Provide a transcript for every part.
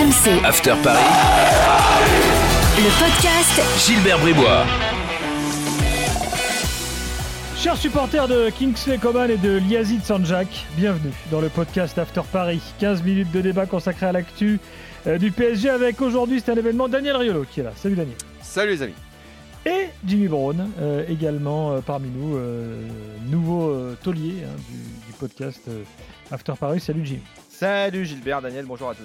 RMC, After Paris, le podcast Gilbert Bribois. Chers supporters de Kingsley Coman et de Liazid Sanjak, bienvenue dans le podcast After Paris. 15 minutes de débat consacré à l'actu euh, du PSG avec aujourd'hui, c'est un événement, Daniel Riolo qui est là. Salut Daniel. Salut les amis. Et Jimmy Brown, euh, également euh, parmi nous, euh, nouveau euh, taulier hein, du, du podcast euh, After Paris. Salut Jimmy. Salut Gilbert, Daniel, bonjour à tous.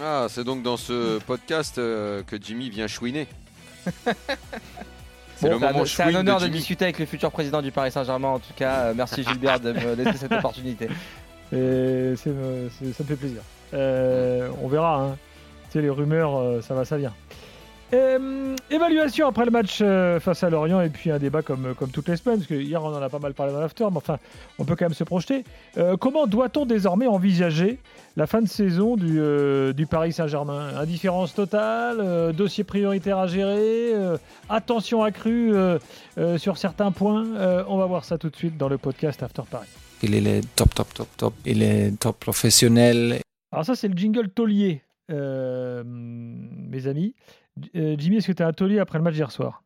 Ah, c'est donc dans ce podcast euh, que Jimmy vient chouiner. c'est le Bon, moment c'est un chouine honneur de, discuter avec le futur président du Paris Saint-Germain. En tout cas, Euh, merci Gilbert de me laisser cette opportunité. Et euh, ça me fait plaisir. Euh, on verra. Hein. Tu sais, les rumeurs, euh, ça va, ça vient. Euh, évaluation après le match euh, face à Lorient et puis un débat comme, comme toutes les semaines, parce que hier on en a pas mal parlé dans l'after, mais enfin on peut quand même se projeter. Euh, comment doit-on désormais envisager la fin de saison du, euh, du Paris Saint-Germain? Indifférence totale, euh, dossier prioritaire à gérer, euh, attention accrue euh, euh, sur certains points. Euh, on va voir ça tout de suite dans le podcast After Paris. Il est top, top, top, top. Il est top professionnel. Alors ça, c'est le jingle taulier, euh, mes amis. Euh, Jimmy, est-ce que tu as un taulier après le match d'hier soir?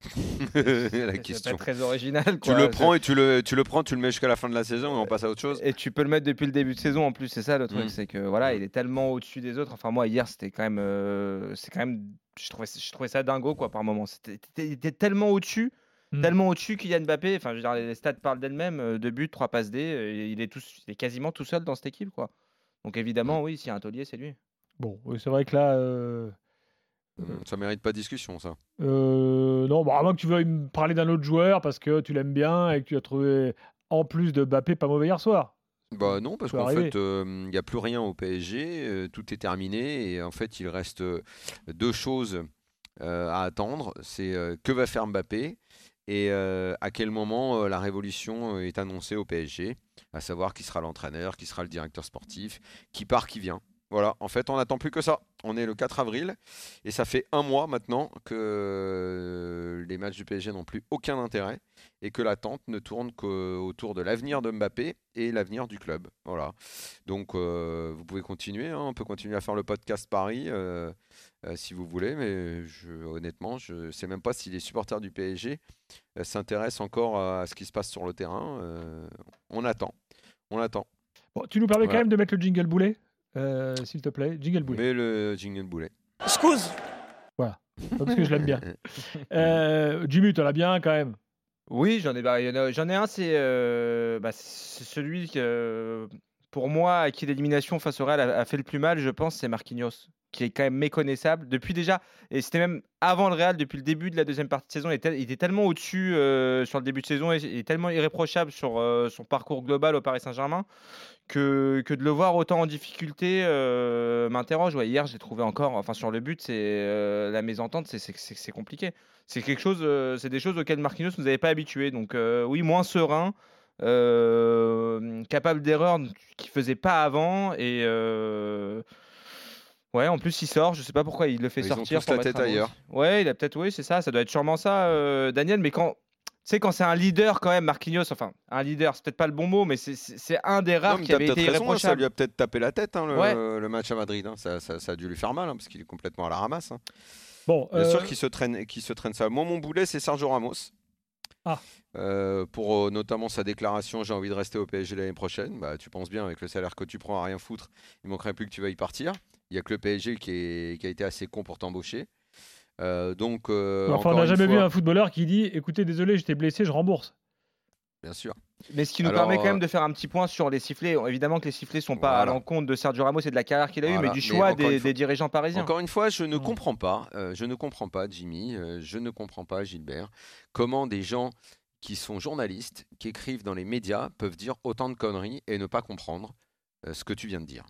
La pas question. très original. Tu le prends et tu le, tu le prends, tu le mets jusqu'à la fin de la saison et on passe à autre chose. Et tu peux le mettre depuis le début de saison en plus, c'est ça le truc, Mm. c'est que voilà, il est tellement au-dessus des autres. Enfin moi hier, c'était quand même, euh, c'est quand même, je trouvais, je trouvais ça dingo quoi par moment. C'était, il était tellement au-dessus, Mm. tellement au-dessus qu'il y a Mbappé. Enfin je veux dire, les stats parlent d'elles-mêmes. euh, Deux buts, trois passes D, il est tout, il est quasiment tout seul dans cette équipe quoi. Donc évidemment, oui, s'il y a un taulier, c'est lui. Bon, oui, c'est vrai que là, euh, Ça mérite pas discussion, ça. euh, non, bon, à moins que tu veuilles me parler d'un autre joueur parce que tu l'aimes bien et que tu as trouvé, en plus de Mbappé, pas mauvais hier soir. Bah non, parce qu'en fait, il n'y a plus rien au PSG, euh, tout est terminé et en fait, il reste euh, deux choses euh, à attendre. C'est euh, que va faire Mbappé et euh, à quel moment euh, la révolution euh, est annoncée au PSG, à savoir qui sera l'entraîneur, qui sera le directeur sportif, qui part, qui vient. Voilà, en fait, on n'attend plus que ça. On est le 4 avril et ça fait un mois maintenant que les matchs du PSG n'ont plus aucun intérêt et que l'attente ne tourne qu'autour de l'avenir de Mbappé et l'avenir du club. Voilà. Donc euh, vous pouvez continuer, hein, on peut continuer à faire le podcast Paris euh, euh, si vous voulez, mais je, honnêtement, je ne sais même pas si les supporters du PSG s'intéressent encore à ce qui se passe sur le terrain. On attend, on attend. Bon, tu nous permets quand même de mettre le jingle boulet, euh, s'il te plaît. Jingle boulet. Mais le jingle boulet. Pas parce que je l'aime bien. Euh, Jimmy, tu l'as bien quand même. Oui, j'en ai, bah, il y en a- j'en ai un, c'est euh, bah, c'est celui que, pour moi, à qui l'élimination face au Real a, a fait le plus mal, je pense, c'est Marquinhos, qui est quand même méconnaissable depuis déjà, et c'était même avant le Real, depuis le début de la deuxième partie de saison, il était, il tellement au-dessus euh, sur le début de saison, et, et tellement irréprochable sur euh, son parcours global au Paris Saint-Germain, que, que de le voir autant en difficulté euh, m'interroge. Hier, j'ai trouvé encore, enfin sur le but, c'est la mésentente, c'est- compliqué c'est quelque chose, c'est des choses auxquelles Marquinhos nous avait pas habitués. Donc oui, moins serein, capable d'erreurs qu'il faisait pas avant et ouais, en plus il sort. Je sais pas pourquoi il le fait Ils ont sortir. tous pour la tête autre. ailleurs. Ouais, il a peut-être oui, c'est ça. Ça doit être sûrement ça, euh, Daniel. Mais quand tu sais, quand c'est un leader quand même, Marquinhos, enfin un leader, c'est peut-être pas le bon mot, mais c'est- un des rares Non, qui avait peut-être été raison, hein, ça lui a peut-être tapé la tête, hein, le, Ouais. le match à Madrid. hein. Ça, ça- ça a dû lui faire mal, hein, parce qu'il est complètement à la ramasse. hein. Bon, Bien euh, sûr qu'il se, traîne, qu'il se traîne ça. Moi, mon boulet, c'est Sergio Ramos. Ah. Euh, pour euh, notamment sa déclaration J'ai envie de rester au PSG l'année prochaine. Bah, tu penses bien, avec le salaire que tu prends à rien foutre, il manquerait plus que tu vas y partir. Il n'y a que le PSG qui, est- qui a été assez con pour t'embaucher. Euh, donc, euh, enfin, on n'a jamais vu un footballeur qui dit Écoutez, désolé, j'étais blessé, je rembourse. Bien sûr. Mais ce qui nous Alors, permet quand même euh, de faire un petit point sur les sifflets. Évidemment que les sifflets sont pas à l'encontre de Sergio Ramos et de la carrière qu'il a eue, mais du choix des, fois- des dirigeants parisiens. Encore une fois, je ne Mm. comprends pas, euh, je ne comprends pas, Jimmy, euh, je ne comprends pas, Gilbert, comment des gens qui sont journalistes, qui écrivent dans les médias, peuvent dire autant de conneries et ne pas comprendre euh, ce que tu viens de dire.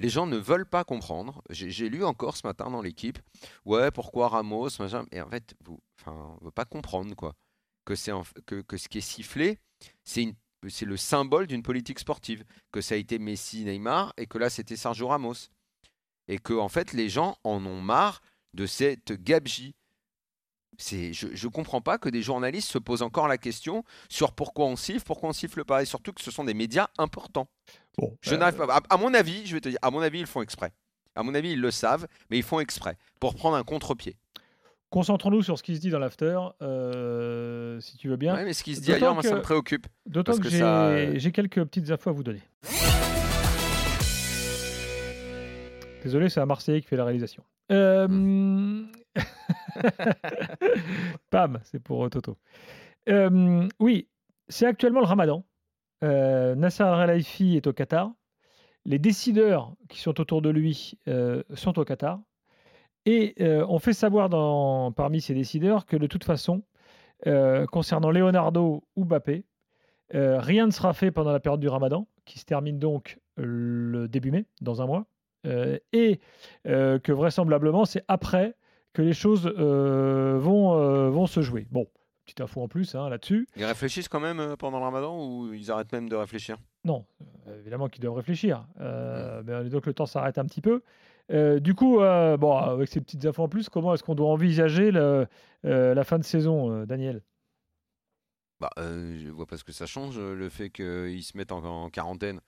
Les gens ne veulent pas comprendre. J'ai lu encore ce matin dans l'équipe, ouais, pourquoi Ramos, machin. Et en fait, vous, enfin, on veut pas comprendre quoi. Que ce qui est sifflé, c'est le symbole d'une politique sportive. Que ça a été Messi, Neymar, et que là c'était Sergio Ramos et que en fait les gens en ont marre de cette gabegie. Je ne comprends pas que des journalistes se posent encore la question sur pourquoi on siffle, pourquoi on siffle pas, et surtout que ce sont des médias importants. Bon, Je euh, n'arrive pas. À, à mon avis, je vais te dire, à mon avis, ils font exprès. À mon avis, ils le savent, mais ils font exprès pour prendre un contre-pied. Concentrons-nous sur ce qui se dit dans l'after, euh, si tu veux bien. Ouais, mais ce qui se dit ailleurs, moi, ça me préoccupe. D'autant que, que j'ai ça- j'ai quelques petites infos à vous donner. Désolé, c'est un Marseillais qui fait la réalisation. Euh, Pam, c'est pour euh, Toto. Euh, oui, c'est actuellement le ramadan. Euh, Nasser Al-Khelaifi est au Qatar. Les décideurs qui sont autour de lui euh, sont au Qatar. Et euh, on fait savoir parmi ces décideurs que de toute façon, concernant Leonardo ou Mbappé, rien ne sera fait pendant la période du ramadan, qui se termine donc le début mai, dans un mois. Et que vraisemblablement, c'est après que les choses vont, vont se jouer. Bon, petite info en plus hein, là-dessus. Ils réfléchissent quand même euh, pendant le ramadan ou ils arrêtent même de réfléchir? Non, euh, évidemment qu'ils doivent réfléchir. Euh, mais donc le temps s'arrête un petit peu. Euh, du coup, euh, bon, avec ces petites infos en plus, comment est-ce qu'on doit envisager le- la fin de saison, Daniel? Bah, euh, je vois pas ce que ça change, euh, le fait qu'ils se mettent en, quarantaine.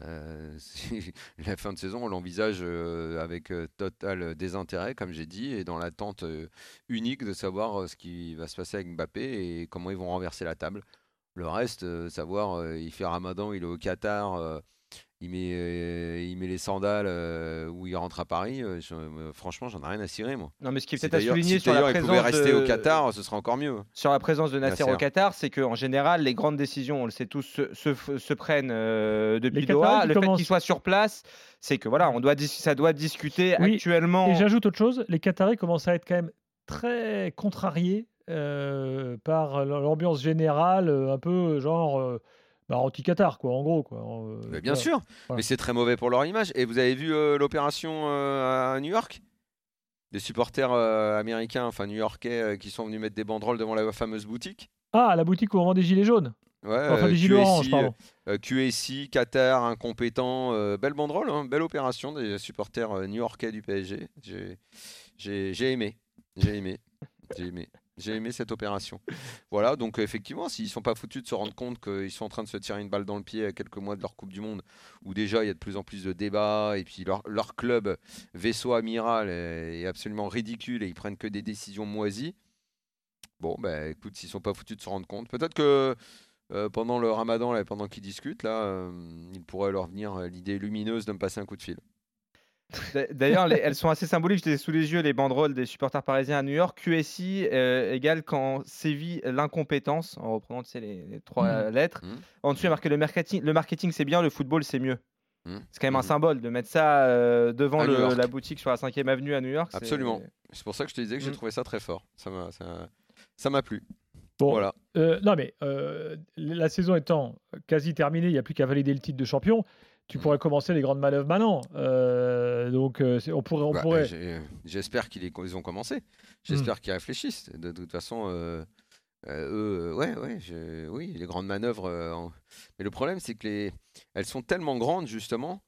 Euh, la fin de saison, on l'envisage euh, avec total désintérêt, comme j'ai dit, et dans l'attente unique de savoir ce qui va se passer avec Mbappé et comment ils vont renverser la table. Le reste, savoir, il fait Ramadan, il est au Qatar, il, met, euh, il met les sandales euh, ou il rentre à Paris. euh, je- euh, franchement, j'en ai rien à cirer, moi. Non, mais ce qui est Si peut-être à d'ailleurs souligner si sur la d'ailleurs il présence pouvait rester de... au Qatar, ce serait encore mieux. sur la présence de Nasser Nasser. au Qatar, c'est qu'en général, les grandes décisions, on le sait tous, se, se- se prennent euh, depuis Doha. Le fait qu'il soit sur place, c'est que voilà, on doit ça doit discuter Oui, actuellement. Et j'ajoute autre chose, les Qataris commencent à être quand même très contrariés euh, par l'ambiance générale, un peu genre euh, bah, anti-Qatar, quoi, en gros. Quoi. Euh, Mais bien voilà. sûr, Voilà. mais c'est très mauvais pour leur image. Et vous avez vu euh, l'opération euh, à New York? Des supporters américains, enfin new-yorkais, qui sont venus mettre des banderoles devant la fameuse boutique? Ah, la boutique où on vend des gilets jaunes Ouais, Enfin, des gilets QSI, pardon. Qatar, incompétent, belle banderole, hein, belle opération des supporters new-yorkais du PSG. J'ai- J'ai j'ai aimé, j'ai aimé, j'ai aimé. J'ai aimé cette opération. Voilà, donc euh, effectivement, s'ils sont pas foutus de se rendre compte qu'ils sont en train de se tirer une balle dans le pied à quelques mois de leur Coupe du Monde, où déjà il y a de plus en plus de débats, et puis leur, leur club vaisseau amiral est, absolument ridicule et ils prennent que des décisions moisies. Bon, bah écoute, s'ils sont pas foutus de se rendre compte, peut-être que euh, pendant le ramadan, pendant qu'ils discutent, là, euh, il pourrait leur venir euh, l'idée lumineuse de me passer un coup de fil. D'a- D'ailleurs, les- elles sont assez symboliques. Ai sous les yeux, les banderoles des supporters parisiens à New York. QSI euh, égale quand sévit l'incompétence, en reprenant tu sais, les, les trois euh, lettres. Mhm. En dessous, il y a marqué le marketing, le marketing c'est bien, le football c'est mieux. Mhm. C'est quand même un symbole de mettre ça euh, devant le- la boutique sur la 5e avenue à New York. Absolument. C'est pour ça que je te disais que j'ai trouvé ça très fort. Ça m'a, ça, ça m'a plu. Bon, Voilà. euh, non, mais euh, la saison étant quasi terminée, il n'y a plus qu'à valider le titre de champion. Tu Mm. pourrais commencer les grandes manœuvres maintenant. Euh, donc, euh, on pourrait. On Bah, pourrait... J'espère qu'ils ont commencé. Hmm. J'espère qu'ils réfléchissent. De, toute façon, euh, eux, ouais, ouais, je- oui, les grandes manœuvres. en- Mais le problème, c'est que les, elles sont tellement grandes justement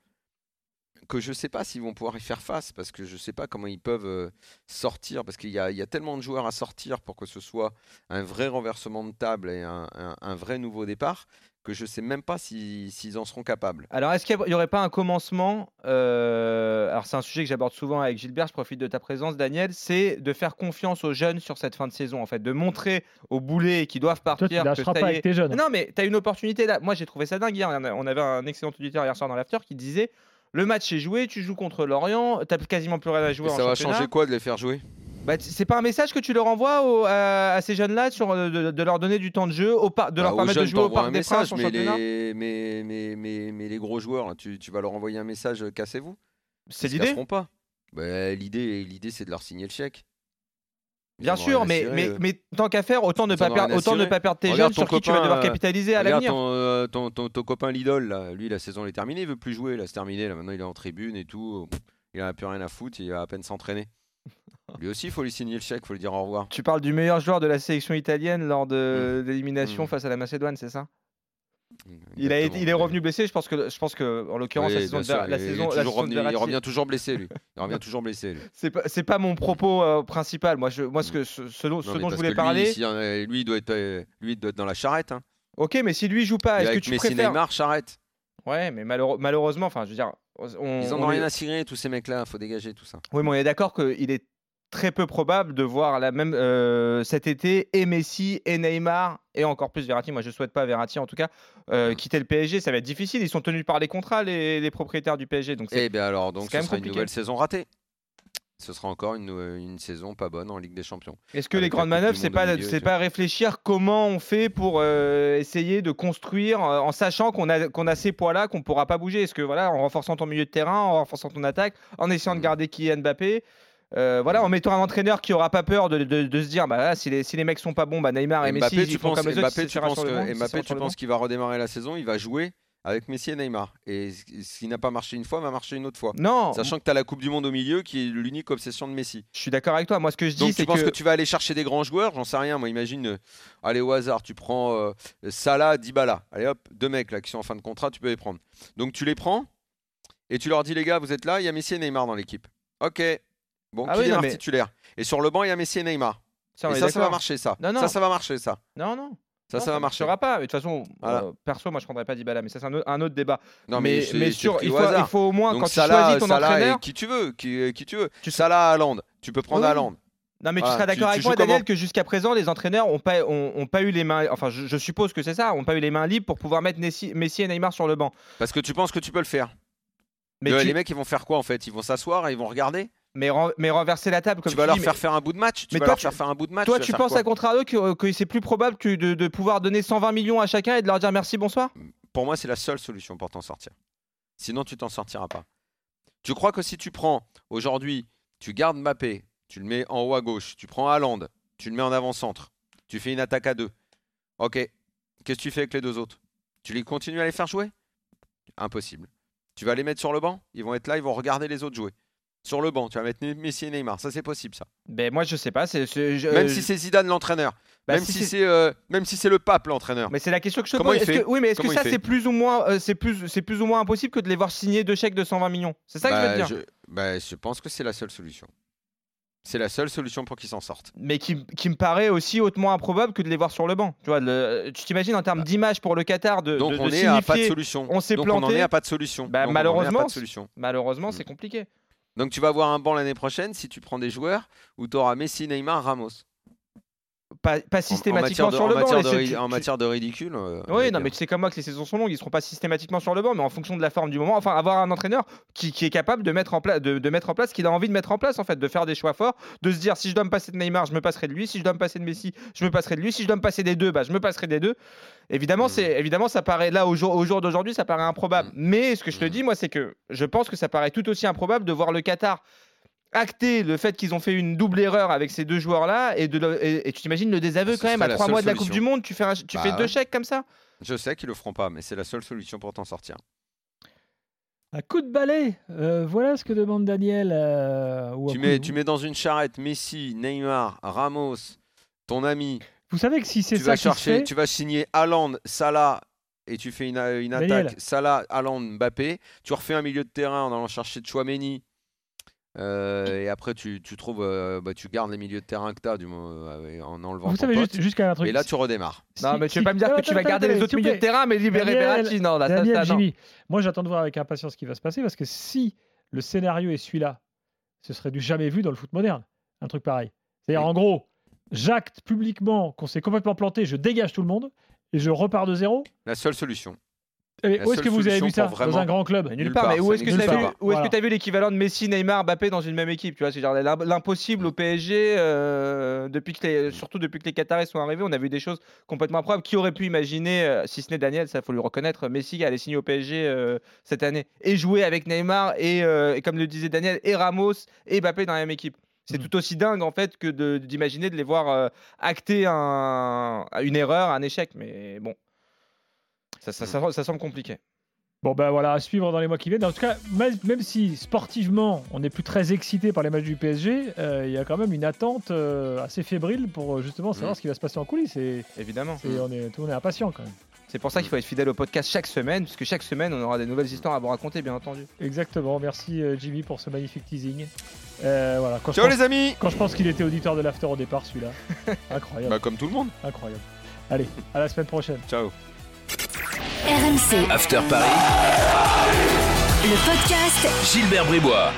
que je sais pas s'ils vont pouvoir y faire face parce que je sais pas comment ils peuvent euh, sortir parce qu'il y a, il y a tellement de joueurs à sortir pour que ce soit un vrai renversement de table et un, un- un vrai nouveau départ que je sais même pas si- s'ils en seront capables. Alors, est-ce qu'il n'y aurait pas un commencement euh, Alors, c'est un sujet que j'aborde souvent avec Gilbert. Je profite de ta présence, Daniel. C'est de faire confiance aux jeunes sur cette fin de saison, en fait, de montrer aux boulets qui doivent Toi, tu partir. que lâcheras pas avec tes jeunes. Non, mais tu as une opportunité là. Moi, j'ai trouvé ça dingue hier. On avait un excellent auditeur hier soir dans l'after qui disait le match est joué, tu joues contre Lorient, tu quasiment plus rien à jouer Et en ça va championnat. changer quoi de les faire jouer? Bah, c'est pas un message que tu leur envoies au- à, à ces jeunes-là sur euh, de, de leur donner du temps de jeu, au par- de Bah, leur aux permettre de jouer au Parc des message, Princes mais les, mais, mais, mais, mais les gros joueurs, là, tu, tu vas leur envoyer un message, euh, cassez-vous. C'est Ils l'idée casseront pas. Bah, l'idée, l'idée, c'est de leur signer le chèque. Bien sûr, à mais, tant qu'à faire, autant ne pas, perdre, rien à autant ne cirer. pas perdre tes Regarde jeunes sur qui tu vas devoir euh, capitaliser à l'avenir. ton, euh, ton, ton, ton copain Lidl, là. lui, la saison est terminée, il veut plus jouer, là, c'est terminé. Là. Maintenant, il est en tribune et tout. Il a plus rien à foutre, il va à peine s'entraîner. Lui aussi, il faut lui signer le chèque, il faut lui dire au revoir. Tu parles du meilleur joueur de la sélection italienne lors de l'élimination Mm. face à la Macédoine, c'est ça? Il, a il est revenu blessé, je pense que, je pense que en l'occurrence, Oui, la saison de la il saison- la de il revient toujours blessé, lui. Il revient toujours blessé. C'est pas, mon propos euh, principal. Moi, je, moi ce, que, ce, ce dont, ce je voulais lui, parler. si, lui, il doit être, euh, lui, il doit être dans la charrette. hein. Ok, mais si lui joue pas, est-ce que tu Messi préfères Neymar, charrette. Ouais, mais malheureusement, enfin, je veux dire, on, Ils en on ont rien à cirer, tous ces mecs-là, faut dégager tout ça. Oui, mais on est d'accord qu'il est très peu probable de voir la même euh, cet été et Messi et Neymar et encore plus Verratti. Moi, je souhaite pas Verratti en tout cas euh, quitter le PSG. Ça va être difficile. Ils sont tenus par les contrats, les, les propriétaires du PSG. Donc c'est- Eh bien alors, donc ce sera une nouvelle saison ratée. Ce sera encore une, saison pas bonne en Ligue des Champions. est-ce que les avec la grandes manœuvres, c'est pas c'est pas réfléchir comment on fait pour euh, essayer de construire en sachant qu'on a qu'on a ces poids-là qu'on pourra pas bouger? Est-ce que voilà, en renforçant ton milieu de terrain, en renforçant ton attaque, en essayant de Mhm. garder Kylian Mbappé. Euh, voilà, en mettant un entraîneur qui aura pas peur de, de- de se dire bah voilà, si, les, si les mecs sont pas bons, bah Neymar et Mbappé, Messi tu ils penses, comme les Mbappé, tu penses que- banc, Mbappé, tu penses qu'il va redémarrer la saison, il va jouer avec Messi et Neymar. Et ce qui n'a pas marché une fois va marcher une autre fois. Non, Sachant que tu as la Coupe du Monde au milieu qui est l'unique obsession de Messi. je suis d'accord avec toi. Moi, ce que je dis, c'est tu penses que, que... tu vas aller chercher des grands joueurs? J'en sais rien. Moi, imagine, euh, allez au hasard, tu prends euh, Salah, Dybala. Allez hop, deux mecs là qui sont en fin de contrat, tu peux les prendre. Donc tu les prends et tu leur dis les gars, vous êtes là, il y a Messi et Neymar dans l'équipe. Ok. Bon, Ah qui oui, mais- titulaire Et sur le banc, il y a Messi et Neymar. ça, et ça, ça va marcher ça. Non, non. Ça, ça va marcher ça. Non, non. Ça, Non, ça va marcher. marchera pas. Mais de toute façon, Voilà. euh, perso, moi, je prendrais pas Dybala, mais ça, c'est un, autre- un autre débat. Non, mais, mais pris il au faut, il hasard. faut au moins Donc quand tu choisis ton Salah entraîneur. et qui tu veux, qui, qui tu veux. Tu- Salah, Haaland. Tu peux prendre Oui. Haaland. Non, mais tu seras d'accord avec moi, Daniel, que jusqu'à présent, les entraîneurs ont pas, ont, ont pas eu les mains. Enfin, je, je suppose que c'est ça, ont pas eu les mains libres pour pouvoir mettre Messi, Messi et Neymar sur le banc. Parce que tu penses que tu peux le faire. Mais, Le- tu- Les mecs, ils vont faire quoi en fait? Ils vont s'asseoir et ils vont regarder? Mais, ren- mais renverser la table, comme Tu vas leur faire faire un bout de match Tu mais vas toi, leur tu- faire faire un bout de match Toi, tu faire penses à contrario que, que c'est plus probable que de, de pouvoir donner 120 millions à chacun et de leur dire merci, bonsoir? Pour moi, c'est la seule solution pour t'en sortir. Sinon, tu t'en sortiras pas. Tu crois que si tu prends aujourd'hui, tu gardes Mbappé, tu le mets en haut à gauche, tu prends Haaland, tu le mets en avant-centre, tu fais une attaque à deux. Ok. Qu'est-ce que tu fais avec les deux autres? Tu les continues à les faire jouer? Impossible. Tu vas les mettre sur le banc? Ils vont être là, ils vont regarder les autres jouer. Sur le banc, tu vas mettre Messi et Neymar. Ça, c'est possible, ça. Ben, moi, je sais pas. c'est c'est- je- Même si c'est Zidane l'entraîneur. bah, même si si c'est- c'est euh, même si c'est le pape l'entraîneur. Mais c'est la question que je te pose. que- oui, mais est-ce que ça fait c'est plus ou moins, euh, c'est plus, c'est plus ou moins impossible que de les voir signer deux chèques de 120 millions? C'est ça que je veux te Bah, dire. je, bah, je pense que c'est la seule solution. C'est la seule solution pour qu'ils s'en sortent. Mais qui, qui me paraît aussi hautement improbable que de les voir sur le banc. Tu vois, le- tu t'imagines en termes d'image pour le Qatar de. Donc de- de on est à pas de solution. on s'est Donc on en planté. est à pas de solution. Bah, Donc, on en est à malheureusement, pas de solution. Malheureusement, c'est compliqué. Donc tu vas avoir un banc l'année prochaine si tu prends des joueurs où tu auras Messi, Neymar, Ramos. Pas, pas En- systématiquement en matière de, sur le banc. matière mais de tu- en matière de ridicule. euh, Oui, non, mais tu sais comme moi que les saisons sont longues, ils seront pas systématiquement sur le banc, mais en fonction de la forme du moment. Enfin, avoir un entraîneur qui, qui est capable de mettre en place, de, de mettre en place ce qu'il a envie de mettre en place, en fait, de faire des choix forts, de se dire si je dois me passer de Neymar, je me passerai de lui, si je dois me passer de Messi, je me passerai de lui, si je dois me passer des deux, bah, je me passerai des deux. Évidemment, Mhm. c'est évidemment ça paraît là au jour, au jour d'aujourd'hui, ça paraît improbable. Mhm. Mais ce que je te Mhm. dis, moi, c'est que je pense que ça paraît tout aussi improbable de voir le Qatar acter le fait qu'ils ont fait une double erreur avec ces deux joueurs-là et, de le- et, et tu t'imagines le désaveu Ce quand même à trois mois de la Coupe du Monde, tu fais, un- tu Bah fais deux chèques comme ça? Je sais qu'ils le feront pas, mais c'est la seule solution pour t'en sortir. Un coup de balai, euh, voilà ce que demande Daniel. euh, ou Tu mets, de- tu mets dans une charrette Messi, Neymar, Ramos, ton ami. Vous savez que si c'est Tu ça vas chercher, fait, tu vas signer Haaland, Salah et tu fais une, attaque Salah, Haaland, Mbappé. Tu refais un milieu de terrain en allant chercher Chouameni. Euh, et après, tu, tu trouves, euh, bah, tu gardes les milieux de terrain que tu as du, euh, en enlevant vous ton savez pote. juste, un truc. et là, tu redémarres. Non, mais tu si- veux pas me dire que tu vas garder les autres milieux de terrain, mais libérer Verratti. Non, là, ça, Daniel, ça, non. Jimmy, moi j'attends de voir avec impatience ce qui va se passer parce que si le scénario est celui-là, ce serait du jamais vu dans le foot moderne, un truc pareil. C'est-à-dire Oui. en gros, j'acte publiquement qu'on s'est complètement planté, je dégage tout le monde et je repars de zéro. La seule solution. La où est-ce que vous avez vu ça? Dans un grand club Mais Nulle part, mais où est-ce que tu as vu, Voilà. as l'équivalent de Messi, Neymar, Mbappé dans une même équipe? Tu vois, c'est l'impossible au PSG. euh, depuis que les, surtout depuis que les Qataris sont arrivés, on a vu des choses complètement improbables. Qui aurait pu imaginer, euh, si ce n'est Daniel, ça faut lui reconnaître, Messi allait signer au PSG euh, cette année et jouer avec Neymar et, euh, et comme le disait Daniel, et Ramos et Mbappé dans la même équipe. C'est Mhm. tout aussi dingue en fait que de- d'imaginer de, les voir euh, acter un- une erreur, un échec. Mais bon, ça, ça- ça- ça semble compliqué. Bon ben voilà, à suivre dans les mois qui viennent. En tout cas, même si sportivement on n'est plus très excité par les matchs du PSG, euh, il y a quand même une attente euh, assez fébrile pour euh, justement savoir Mm. ce qui va se passer en coulisses. Et, Évidemment. et on est, tout le monde est impatient quand même. C'est pour ça qu'il faut être fidèle au podcast chaque semaine, puisque chaque semaine, on aura des nouvelles histoires à vous raconter, bien entendu. Exactement. Merci Jimmy pour ce magnifique teasing. Euh, voilà. Quand je Ciao pense- les amis Quand je pense qu'il était auditeur de l'after au départ, celui-là. incroyable, Bah comme tout le monde. incroyable. Allez, à la semaine prochaine. Ciao. RMC, After Paris. le podcast Gilbert Bribois.